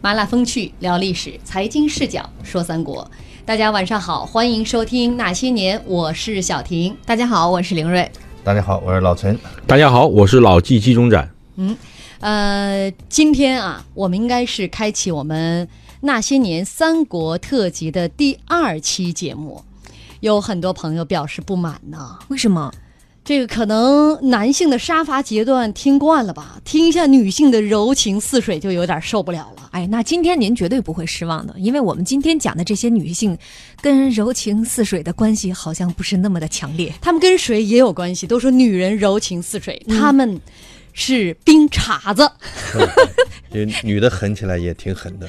麻辣风趣聊历史，财经视角说三国。大家晚上好，欢迎收听《那些年》，我是小婷。大家好，我是凌睿。大家好，我是老陈。大家好，我是老纪纪中展。嗯，呃，今天啊，我们应该是开启我们《那些年》三国特辑的第二期节目，有很多朋友表示不满呢。为什么？这个可能男性的杀伐决断听惯了吧，听一下女性的柔情似水就有点受不了了。哎，那今天您绝对不会失望的，因为我们今天讲的这些女性，跟柔情似水的关系好像不是那么的强烈。她们跟水也有关系，都说女人柔情似水，她们是冰碴子。这女的狠起来也挺狠的。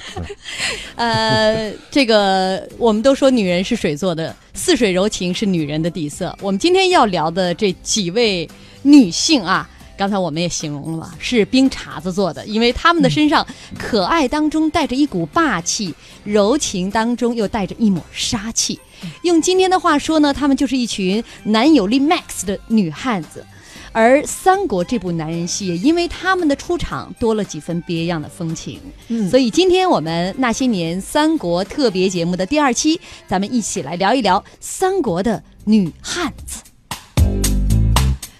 呃，这个我们都说女人是水做的，似水柔情是女人的底色。我们今天要聊的这几位女性啊，刚才我们也形容了嘛，是冰碴子做的，因为他们的身上可爱当中带着一股霸气，柔情当中又带着一抹杀气。用今天的话说呢，他们就是一群男友力 max 的女汉子。而《三国》这部男人戏，也因为他们的出场多了几分别样的风情。嗯所以今天我们那些年三国特别节目的第二期，咱们一起来聊一聊三国的女汉子。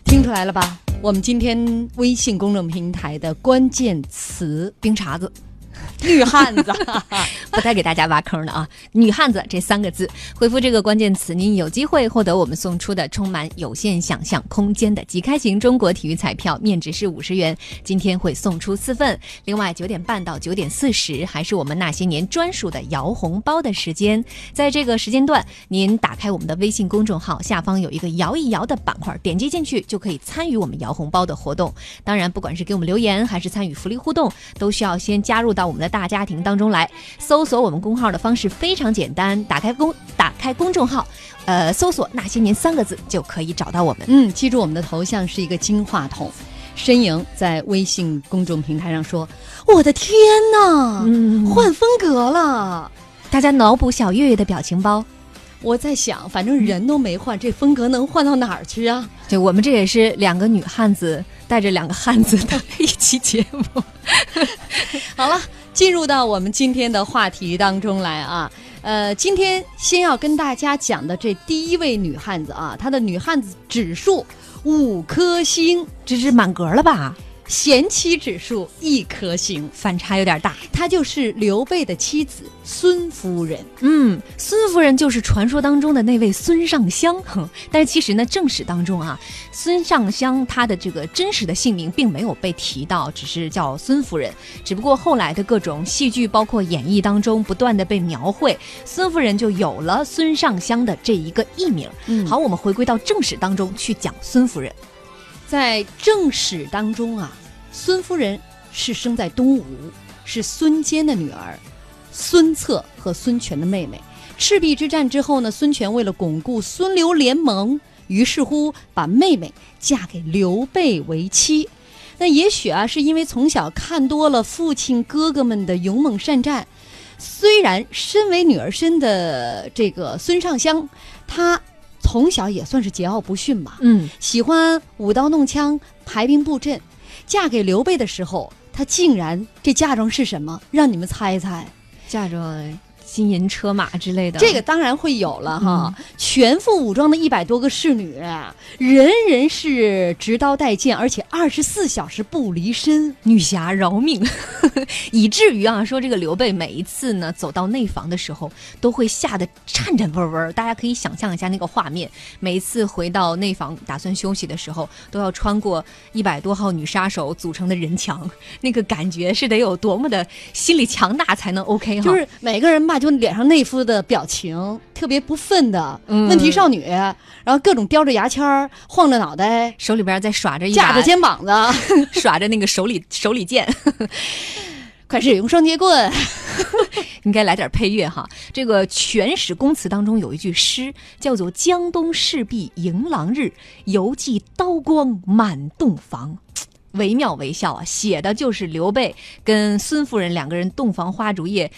听出来了吧？我们今天微信公众平台的关键词冰碴子，“女汉子”，不带给大家挖坑的啊！女汉子这三个字，回复这个关键词，您有机会获得我们送出的充满有限想象空间的即开型中国体育彩票，面值是五十元。今天会送出四份。另外，九点半到九点四十还是我们那些年专属的摇红包的时间。在这个时间段，您打开我们的微信公众号，下方有一个摇一摇的板块，点击进去就可以参与我们摇红包的活动。当然，不管是给我们留言还是参与福利互动，都需要先加入到我们的大家庭当中来。搜索我们公号的方式非常简单，打开公打开公众号，呃，搜索“那些年”三个字就可以找到我们。嗯，记住我们的头像是一个金话筒。申莹在微信公众平台上说：“我的天呐，嗯换风格了！”大家脑补小月月的表情包。我在想，反正人都没换，这风格能换到哪儿去啊？就我们这也是两个女汉子带着两个汉子 的一期节目。好了，进入到我们今天的话题当中来啊。呃，今天先要跟大家讲的这第一位女汉子啊，她的女汉子指数五颗星，这是满格了吧？贤妻指数一颗星。反差有点大。她就是刘备的妻子孙夫人。嗯，孙夫人就是传说当中的那位孙尚香，哼但是其实呢，正史当中啊，孙尚香她的这个真实的姓名并没有被提到，只是叫孙夫人。只不过后来的各种戏剧，包括演绎当中，不断的被描绘，孙夫人就有了孙尚香的这一个艺名。嗯好，我们回归到正史当中去讲孙夫人。在正史当中啊，孙夫人是生在东吴，是孙坚的女儿，孙策和孙权的妹妹。赤壁之战之后呢，孙权为了巩固孙刘联盟，于是乎把妹妹嫁给刘备为妻。那也许啊，是因为从小看多了父亲哥哥们的勇猛善战。虽然身为女儿身的这个孙尚香，她从小也算是桀骜不驯吧。嗯，喜欢舞刀弄枪、排兵布阵。嫁给刘备的时候，她竟然这嫁妆是什么？让你们猜一猜。嫁着金银车马之类的，这个当然会有了哈，全副武装的一百多个侍女，人人是执刀带剑，而且二十四小时不离身。女侠饶命，以至于啊，说这个刘备每一次呢走到内房的时候，都会吓得颤颤巍巍。大家可以想象一下那个画面，每一次回到内房打算休息的时候，都要穿过一百多号女杀手组成的人墙，那个感觉是得有多么的心理强大才能 OK 哈？就是每个人吧，就脸上那副的表情特别不忿的、嗯问题少女，然后各种叼着牙签儿，晃着脑袋，手里边在耍着一把架着肩膀子，耍着那个手里手里剑，快使用双截棍。应该来点配乐哈。这个《全史公词》当中有一句诗，叫做“江东赤壁迎狼日，犹记刀光满洞房”。惟妙惟肖啊，写的就是刘备跟孙夫人两个人洞房花烛夜，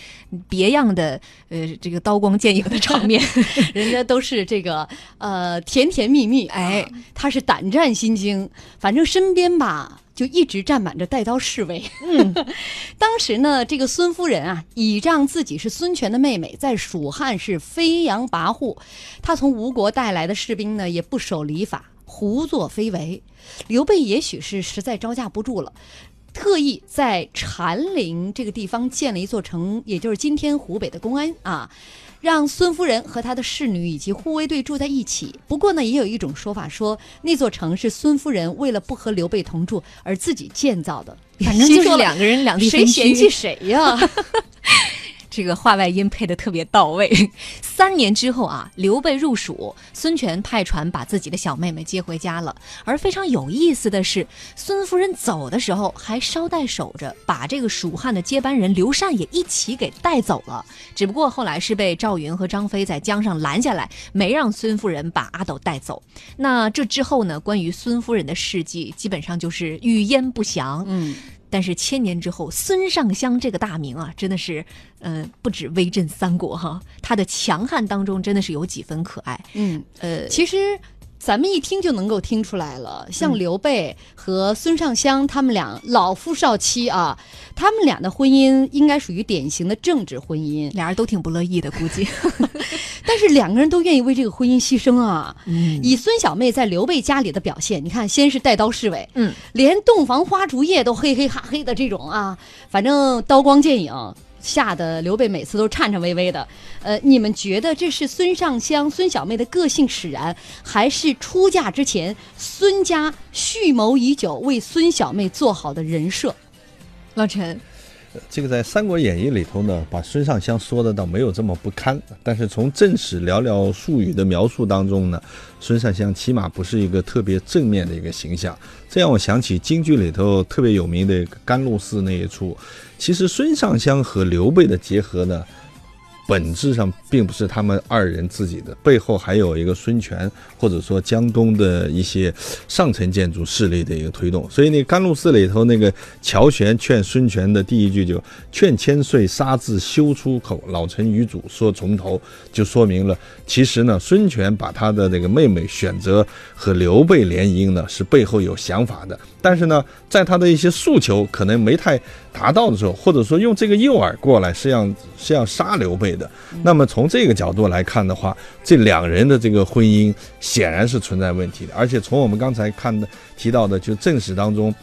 别样的呃这个刀光剑影的场面。人家都是这个呃甜甜蜜蜜，哎啊，他是胆战心惊，反正身边吧就一直站满着带刀侍卫。嗯，当时呢，这个孙夫人啊，倚仗自己是孙权的妹妹，在蜀汉是飞扬跋扈，她从吴国带来的士兵呢，也不守礼法，胡作非为。刘备也许是实在招架不住了。特意在禅陵这个地方建了一座城，也就是今天湖北的公安啊，让孙夫人和她的侍女以及护卫队住在一起。不过呢，也有一种说法说，那座城是孙夫人为了不和刘备同住而自己建造的。反正就是两个人两地谁嫌弃谁呀？这个话外音配的特别到位。三年之后啊，刘备入蜀，孙权派船把自己的小妹妹接回家了。而非常有意思的是，孙夫人走的时候还捎带守着把这个蜀汉的接班人刘禅也一起给带走了。只不过后来是被赵云和张飞在江上拦下来，没让孙夫人把阿斗带走。那这之后呢，关于孙夫人的事迹基本上就是语焉不详。嗯，但是千年之后，孙尚香这个大名啊，真的是，呃，不止威震三国哈，他的强悍当中真的是有几分可爱。嗯，呃，其实咱们一听就能够听出来了，像嗯。刘备和孙尚香他们俩老夫少妻啊，他们俩的婚姻应该属于典型的政治婚姻，俩人都挺不乐意的，估计。但是两个人都愿意为这个婚姻牺牲啊。嗯。以孙小妹在刘备家里的表现，你看，先是带刀侍卫，嗯，连洞房花烛夜都嘿嘿哈嘿的这种啊，反正刀光剑影，吓得刘备每次都颤颤巍巍的。呃，你们觉得这是孙尚香、孙小妹的个性使然，还是出嫁之前孙家蓄谋已久为孙小妹做好的人设？老陈，这个在《三国演义》里头呢，把孙尚香说的倒没有这么不堪，但是从正史寥寥数语的描述当中呢，孙尚香起码不是一个特别正面的一个形象。这让我想起京剧里头特别有名的甘露寺那一出。其实孙尚香和刘备的结合呢，本质上并不是他们二人自己的，背后还有一个孙权或者说江东的一些上层建筑势力的一个推动。所以那甘露寺里头那个乔玄劝孙权的第一句就“劝千岁杀字休出口，老臣与主说从头”，就说明了其实呢，孙权把他的那个妹妹选择和刘备联姻呢，是背后有想法的。但是呢，在他的一些诉求可能没太达到的时候，或者说用这个诱饵过来是要是要杀刘备的。那么从这个角度来看的话，这两人的这个婚姻显然是存在问题的。而且从我们刚才看的提到的，就正史当中。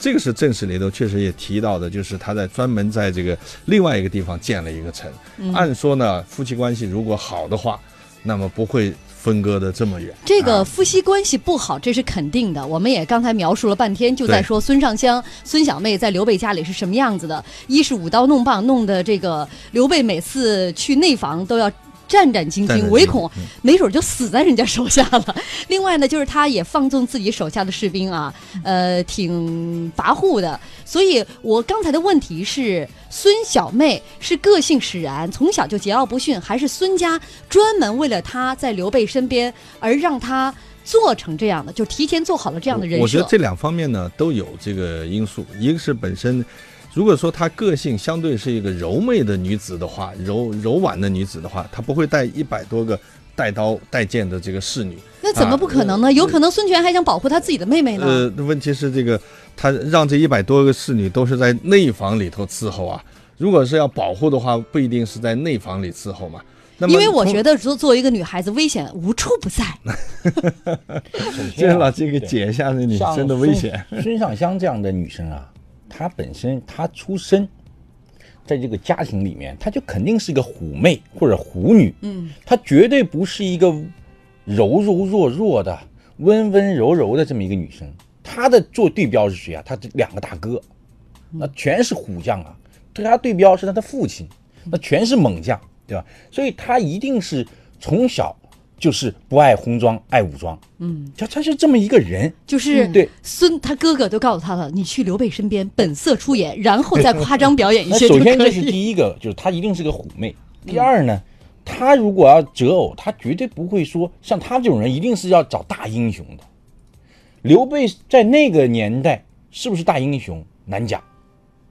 这个是正史里头确实也提到的，就是他在专门在这个另外一个地方建了一个城。按说呢，夫妻关系如果好的话，那么不会分割的这么远。这个啊夫妻关系不好，这是肯定的。我们也刚才描述了半天，就在说孙尚香、孙小妹在刘备家里是什么样子的。一是舞刀弄棒，弄得这个刘备每次去内房都要。战战兢兢，唯恐嗯没准就死在人家手下了。另外呢，就是他也放纵自己手下的士兵啊，呃，挺跋扈的。所以我刚才的问题是：孙小妹是个性使然，从小就桀骜不驯，还是孙家专门为了她在刘备身边而让她做成这样的，就提前做好了这样的人设？我觉得这两方面呢都有这个因素，一个是本身。如果说她个性相对是一个柔媚的女子的话，柔柔婉的女子的话，她不会带一百多个带刀带剑的这个侍女。那怎么不可能呢？有可能孙权还想保护他自己的妹妹呢。呃，问题是这个，他让这一百多个侍女都是在内房里头伺候啊。如果是要保护的话，不一定是在内房里伺候嘛。那么因为我觉得，得作作为一个女孩子，危险无处不在。这个老这个解一下那女生的危险。孙孙尚香这样的女生啊，她本身她出身在这个家庭里面，她就肯定是一个虎妹或者虎女。嗯，她绝对不是一个柔柔弱弱的、温温柔柔的这么一个女生。她的做对标是谁啊？她这两个大哥，那全是虎将啊。对她对标是她的父亲，那全是猛将，对吧？所以她一定是从小就是不爱红装，爱武装。嗯，他他是这么一个人。就是嗯对孙他哥哥都告诉他了，你去刘备身边本色出演，然后再夸张表演一些。首先这是第一个，就是他一定是个虎妹。第二呢，他如果要择偶，他绝对不会说像他这种人，一定是要找大英雄的。刘备在那个年代是不是大英雄难讲，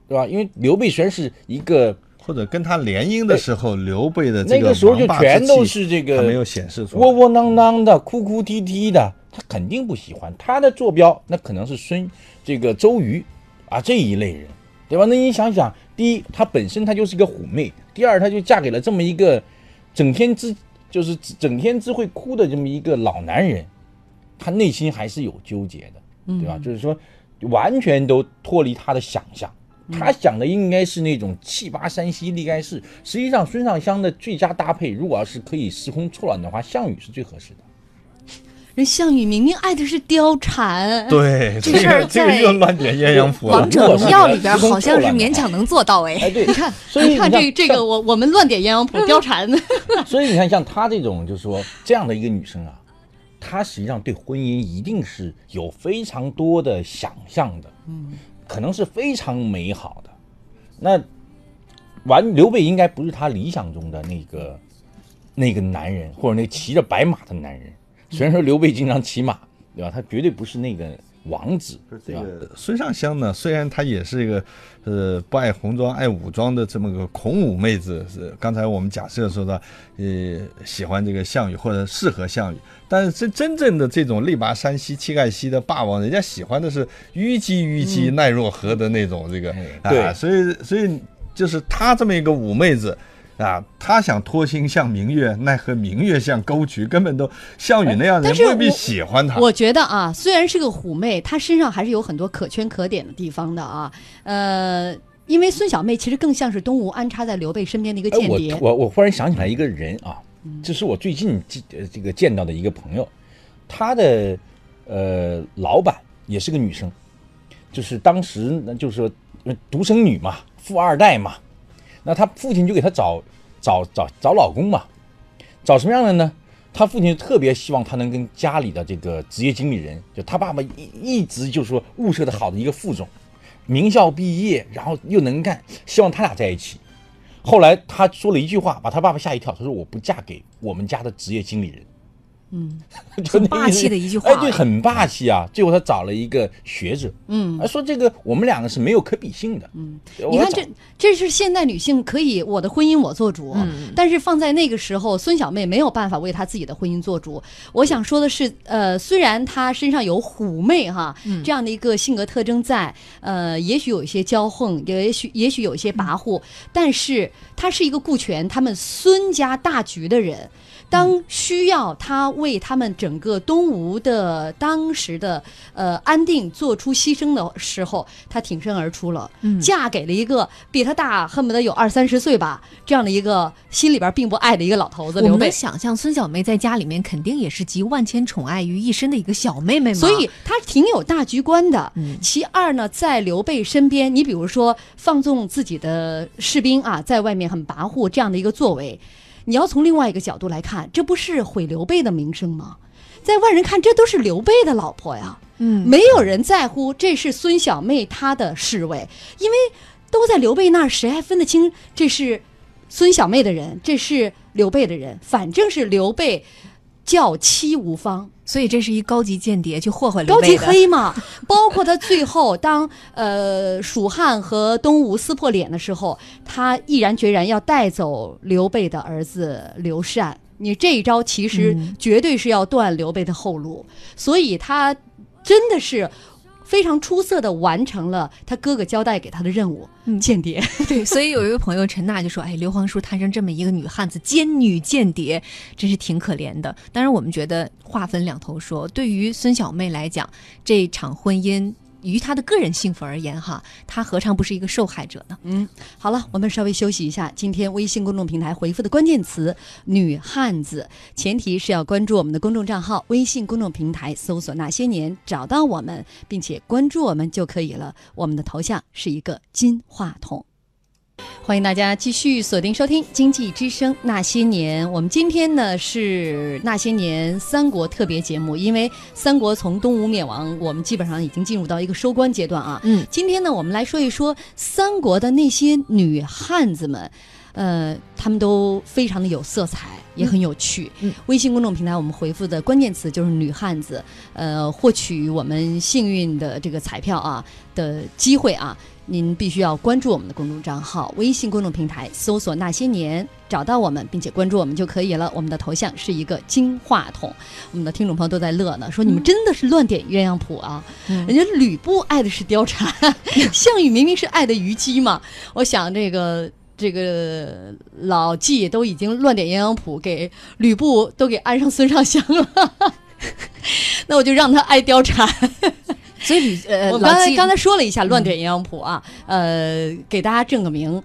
对吧？因为刘备虽然是一个或者跟他联姻的时候，刘备的这那个时候就全都是这个没有显示出来。窝窝囊囊的、哭哭啼啼的，他肯定不喜欢。他的坐标那可能是孙这个周瑜啊这一类人，对吧？那你想想，第一，他本身他就是一个虎妹；第二，他就嫁给了这么一个整天只就是整天只会哭的这么一个老男人，他内心还是有纠结的，对吧？就是说，完全都脱离他的想象。他想的应该是那种气拔山兮力盖世，实际上孙尚香的最佳搭配，如果要是可以时空错乱的话，项羽是最合适的。人项羽明明爱的是貂蝉，对，这事儿个这个在又乱点鸳鸯谱了。王。者荣耀里边好像是勉强能做到哎。哎，对，你看，所以你看这这个，我我们乱点鸳鸯谱，貂蝉，所以你看，像她这种，就是说这样的一个女生啊，她实际上对婚姻一定是有非常多的想象的，嗯，可能是非常美好的。那完，刘备应该不是他理想中的那个那个男人，或者那骑着白马的男人。虽然说刘备经常骑马，对吧？他绝对不是那个王子，对吧？孙尚香呢，虽然她也是一个呃不爱红妆爱武装的这么个孔武妹子，是刚才我们假设说的，呃喜欢这个项羽或者适合项羽，但是真真正的这种力拔山兮气盖兮的霸王，人家喜欢的是虞姬虞姬奈若何的那种这个，啊，所以所以就是她这么一个武妹子。啊，他想托心向明月，奈何明月像沟渠，根本都项羽那样人但是未必喜欢他。我觉得啊，虽然是个虎妹，她身上还是有很多可圈可点的地方的啊。呃，因为孙小妹其实更像是东吴安插在刘备身边的一个间谍。我我忽然想起来一个人啊，这是我最近见呃这个见到的一个朋友，他的呃老板也是个女生，就是当时那就是说独生女嘛，富二代嘛，那他父亲就给他找找找找老公嘛，找什么样的呢？他父亲特别希望他能跟家里的这个职业经理人，就他爸爸一一直就说物色的好的一个副总，名校毕业，然后又能干，希望他俩在一起。后来他说了一句话，把他爸爸吓一跳。他说：“我不嫁给我们家的职业经理人。”嗯，就那很霸气的一句话哎，对，很霸气啊。最后他找了一个学者，嗯啊，说这个我们两个是没有可比性的。嗯，你看这，这是现代女性可以我的婚姻我做主，嗯但是放在那个时候，孙小妹没有办法为她自己的婚姻做主。我想说的是，呃，虽然她身上有虎妹哈、嗯这样的一个性格特征在，呃，也许有一些骄横，也许也许有一些跋扈，但是她是一个顾全他们孙家大局的人。当需要他为他们整个东吴的当时的呃安定做出牺牲的时候，他挺身而出了，嗯嫁给了一个比他大恨不得有二三十岁吧这样的一个心里边并不爱的一个老头子刘备我们。想象孙小梅在家里面肯定也是集万千宠爱于一身的一个小妹妹嘛，所以她挺有大局观的。嗯其二呢，在刘备身边，你比如说放纵自己的士兵啊，在外面很跋扈这样的一个作为，你要从另外一个角度来看，这不是毁刘备的名声吗？在外人看，这都是刘备的老婆呀。嗯，没有人在乎这是孙小妹她的侍卫，因为都在刘备那儿，谁还分得清这是孙小妹的人，这是刘备的人？反正是刘备教妻无方，所以这是一高级间谍去霍霍刘高级备。黑嘛。包括他最后当呃蜀汉和东吴撕破脸的时候，他毅然决然要带走刘备的儿子刘禅。你这一招其实嗯绝对是要断刘备的后路，所以他真的是非常出色的完成了他哥哥交代给他的任务嗯——间谍。对，所以有一位朋友陈娜就说：“哎，刘皇叔摊上这么一个女汉子，奸女间谍，真是挺可怜的。”当然，我们觉得话分两头说，对于孙小妹来讲，这场婚姻。于他的个人幸福而言，哈，他何尝不是一个受害者呢？嗯，好了，我们稍微休息一下。今天微信公众平台回复的关键词“女汉子”，前提是要关注我们的公众账号，微信公众平台搜索“那些年”，找到我们，并且关注我们就可以了。我们的头像是一个金话筒。欢迎大家继续锁定收听《经济之声那些年》。我们今天呢是那些年三国特别节目，因为三国从东吴灭亡，我们基本上已经进入到一个收官阶段啊。嗯，今天呢，我们来说一说三国的那些女汉子们。呃，她们都非常的有色彩，也很有趣。嗯微信公众平台我们回复的关键词就是“女汉子”，呃，获取我们幸运的这个彩票啊的机会啊，您必须要关注我们的公众账号，微信公众平台搜索“那些年”，找到我们，并且关注我们就可以了。我们的头像是一个金话筒，我们的听众朋友都在乐呢，说你们真的是乱点鸳鸯谱啊！嗯人家吕布爱的是貂蝉，项羽明明是爱的虞姬嘛。我想这个这个老纪都已经乱点鸳鸯谱，给吕布都给安上孙尚香了。那我就让他爱貂蝉。所以吕呃，我刚才刚才说了一下乱点鸳鸯谱啊，呃，给大家正个名。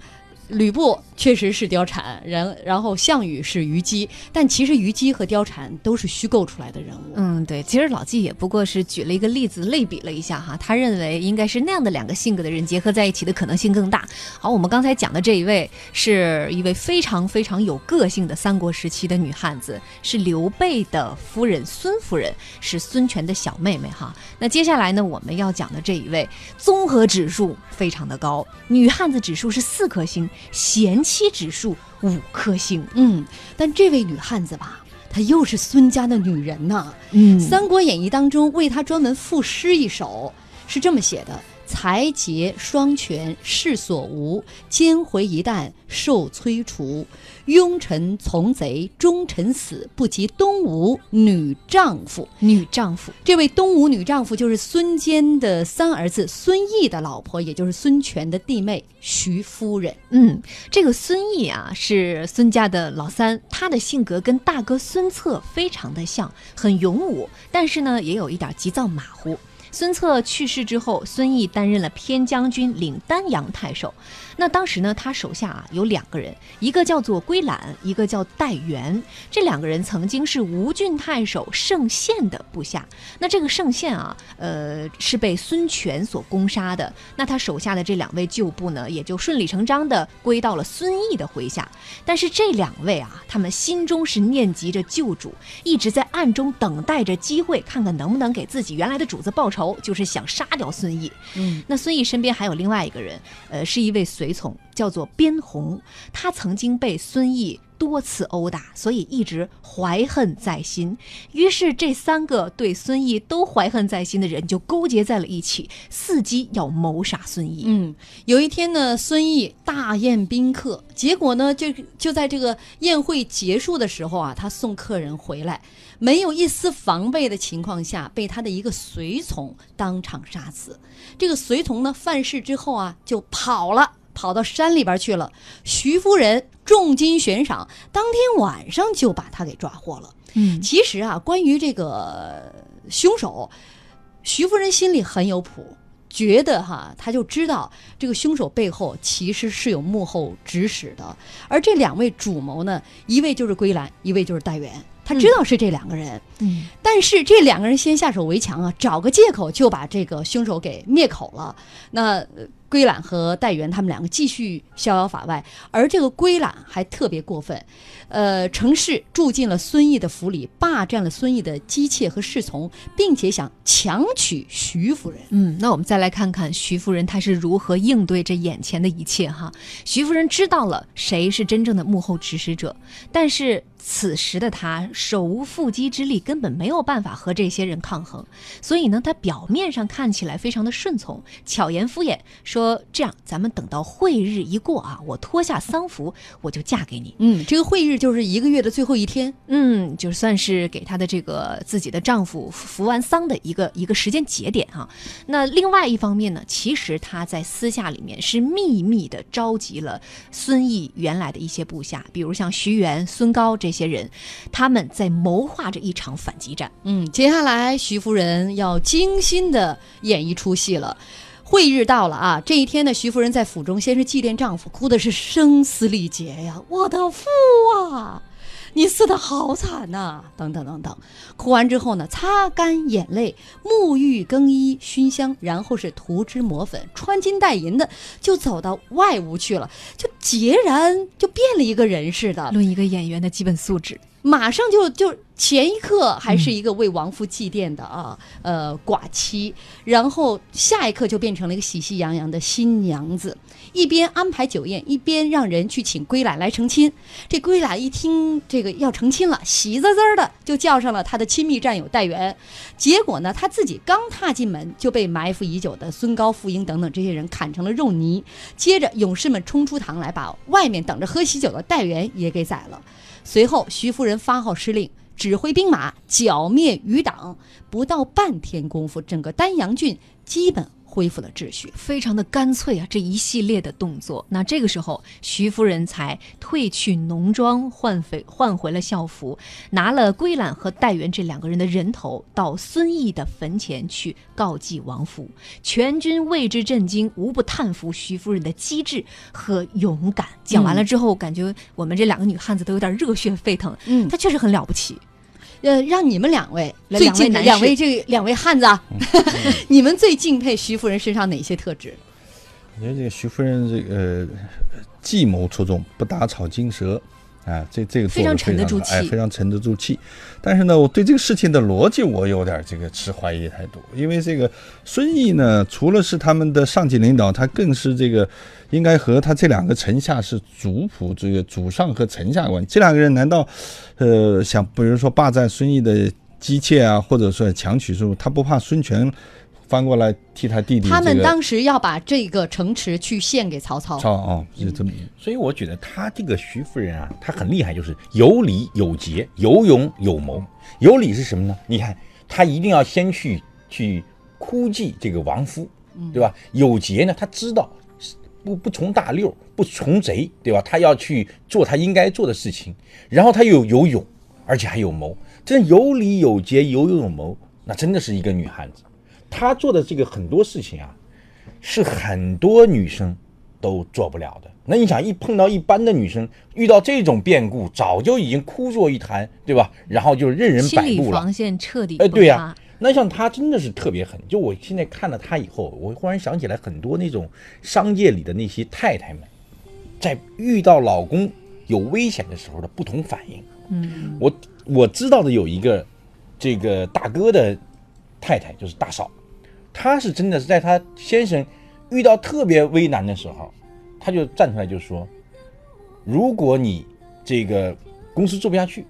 吕布确实是貂蝉，然然后项羽是虞姬，但其实虞姬和貂蝉都是虚构出来的人物。嗯，对，其实老纪也不过是举了一个例子，类比了一下哈，他认为应该是那样的两个性格的人结合在一起的可能性更大。好，我们刚才讲的这一位是一位非常非常有个性的三国时期的女汉子，是刘备的夫人孙夫人，是孙权的小妹妹哈。那接下来呢，我们要讲的这一位综合指数非常的高，女汉子指数是四颗星，贤妻指数五颗星。嗯，但这位女汉子吧，她又是孙家的女人呐。嗯《三国演义》当中为她专门赋诗一首，是这么写的：“才杰双全世所无，奸回一旦受摧除。庸臣从贼忠臣死，不及东吴女丈夫。”女丈夫。这位东吴女丈夫就是孙坚的三儿子孙毅的老婆，也就是孙权的弟妹徐夫人。嗯，这个孙毅啊是孙家的老三，他的性格跟大哥孙策非常的像，很勇武，但是呢也有一点急躁马虎。孙策去世之后，孙毅担任了偏将军，领丹阳太守。那当时呢，他手下啊有两个人，一个叫做归览，一个叫戴元。这两个人曾经是吴郡太守盛宪的部下。那这个盛宪啊，呃，是被孙权所攻杀的。那他手下的这两位旧部呢，也就顺理成章的归到了孙毅的麾下。但是这两位啊，他们心中是念及着旧主，一直在暗中等待着机会，看看能不能给自己原来的主子报仇，就是想杀掉孙毅。嗯，那孙毅身边还有另外一个人，呃，是一位随随从，叫做边红。他曾经被孙毅多次殴打，所以一直怀恨在心。于是这三个对孙毅都怀恨在心的人就勾结在了一起，伺机要谋杀孙毅。嗯，有一天呢，孙毅大宴宾客，结果呢，就就在这个宴会结束的时候啊，他送客人回来，没有一丝防备的情况下，被他的一个随从当场杀死。这个随从呢，犯事之后啊，就跑了。跑到山里边去了，徐夫人重金悬赏，当天晚上就把他给抓获了。嗯其实啊，关于这个凶手，徐夫人心里很有谱，觉得哈，她就知道这个凶手背后其实是有幕后指使的。而这两位主谋呢，一位就是归兰，一位就是戴元。他知道是这两个人，嗯但是这两个人先下手为强啊，找个借口就把这个凶手给灭口了。那呃归懒和戴元他们两个继续逍遥法外，而这个归懒还特别过分，呃，程氏住进了孙毅的府里，霸占了孙毅的姬妾和侍从，并且想强娶徐夫人。嗯，那我们再来看看徐夫人她是如何应对这眼前的一切哈。徐夫人知道了谁是真正的幕后指使者，但是此时的她手无缚鸡之力，根本没有办法和这些人抗衡，所以呢，他表面上看起来非常的顺从，巧言敷衍，说这样咱们等到会日一过啊，我脱下丧服，我就嫁给你。嗯，这个会日就是一个月的最后一天。嗯，就算是给她的这个自己的丈夫服完丧的一个一个时间节点哈、那另外一方面呢，其实她在私下里面是秘密的召集了孙毅原来的一些部下，比如像徐元、孙高这些人，他们在谋划着一场反击战。嗯，接下来徐夫人要精心的演一出戏了。会日到了啊！这一天呢，徐夫人在府中先是祭奠丈夫，哭的是声嘶力竭呀，我的父啊！你死的好惨呐、等等等等。哭完之后呢，擦干眼泪，沐浴更衣，熏香，然后是涂脂抹粉，穿金戴银的，就走到外屋去了，就截然就变了一个人似的。论一个演员的基本素质，马上就就前一刻还是一个为亡夫祭奠的啊，呃，寡妻，然后下一刻就变成了一个喜气洋洋的新娘子，一边安排酒宴，一边让人去请归来来成亲。这归来一听这个要成亲了，喜滋滋的就叫上了他的亲密战友戴元。结果呢，他自己刚踏进门，就被埋伏已久的孙高、傅英等等这些人砍成了肉泥。接着，勇士们冲出堂来，把外面等着喝喜酒的戴元也给宰了。随后，徐夫人发号施令。指挥兵马剿灭余党，不到半天功夫，整个丹阳郡基本恢复了秩序。非常的干脆啊！这一系列的动作，那这个时候，徐夫人才褪去浓妆，换回换回了校服，拿了归览和戴元这两个人的人头，到孙毅的坟前去告祭亡夫。全军为之震惊，无不叹服徐夫人的机智和勇敢。讲完了之后，感觉我们这两个女汉子都有点热血沸腾。嗯她确实很了不起。呃，让你们两位两最敬位两位这个两位汉子啊，你们最敬佩徐夫人身上哪些特质？我觉得这个徐夫人这个呃计谋出众，不打草惊蛇。啊，这这个做非常沉得住气非常沉得住气。但是呢，我对这个事情的逻辑我有点这个持怀疑态度，因为这个孙毅呢，除了是他们的上级领导，他更是这个应该和他这两个臣下是主仆，这个主上和臣下关系。这两个人难道，呃，想比如说霸占孙毅的姬妾啊，或者说强取之物，他不怕孙权翻过来替他弟弟、这个？他们当时要把这个城池去献给曹操。操哦，是这么所以我觉得他这个徐夫人啊，她很厉害，就是有理有节，有勇有谋。有理是什么呢？你看，她一定要先去去哭祭这个亡夫，对吧？有节呢，她知道不不从大溜，不从贼，对吧？她要去做她应该做的事情，然后她又有勇，而且还有谋，这有理有节，有勇有谋，那真的是一个女汉子。她做的这个很多事情啊，是很多女生都做不了的。那你想，一碰到一般的女生，遇到这种变故，早就已经枯坐一团，对吧？然后就任人摆布了。防线彻底哎，对呀、塌那像他真的是特别狠。就我现在看了他以后，我忽然想起来很多那种商界里的那些太太们，在遇到老公有危险的时候的不同反应。嗯，我我知道的有一个这个大哥的太太，就是大嫂，她是真的是在她先生遇到特别危难的时候，她就站出来就说：“如果你这个公司做不下去，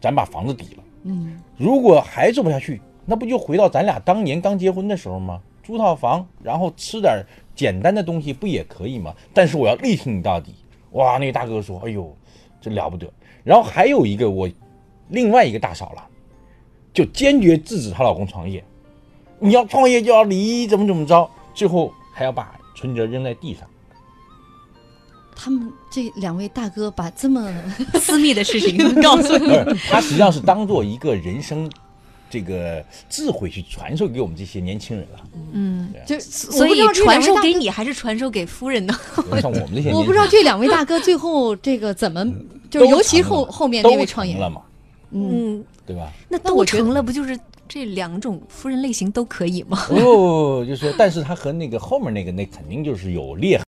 咱把房子抵了。嗯，如果还做不下去，那不就回到咱俩当年刚结婚的时候吗？租套房，然后吃点简单的东西，不也可以吗？但是我要力挺你到底。”哇，那个大哥说：“哎呦，这了不得。”然后还有一个我另外一个大嫂了，就坚决制止她老公创业。你要创业就要离，怎么怎么着，最后还要把存折扔在地上。他们这两位大哥把这么 私密的事情告诉不是，他实际上是当做一个人生这个智慧去传授给我们这些年轻人了。嗯，就所以传授给你还是传授给夫人呢？像 我们这些年轻人，我不知道这两位大哥最后这个怎么，就是尤其后后面那位创业人，成了嘛，嗯，嗯，对吧？那都那我成了，不就是这两种夫人类型都可以吗？哦，就是说，但是他和那个后面那个那肯定就是有裂痕。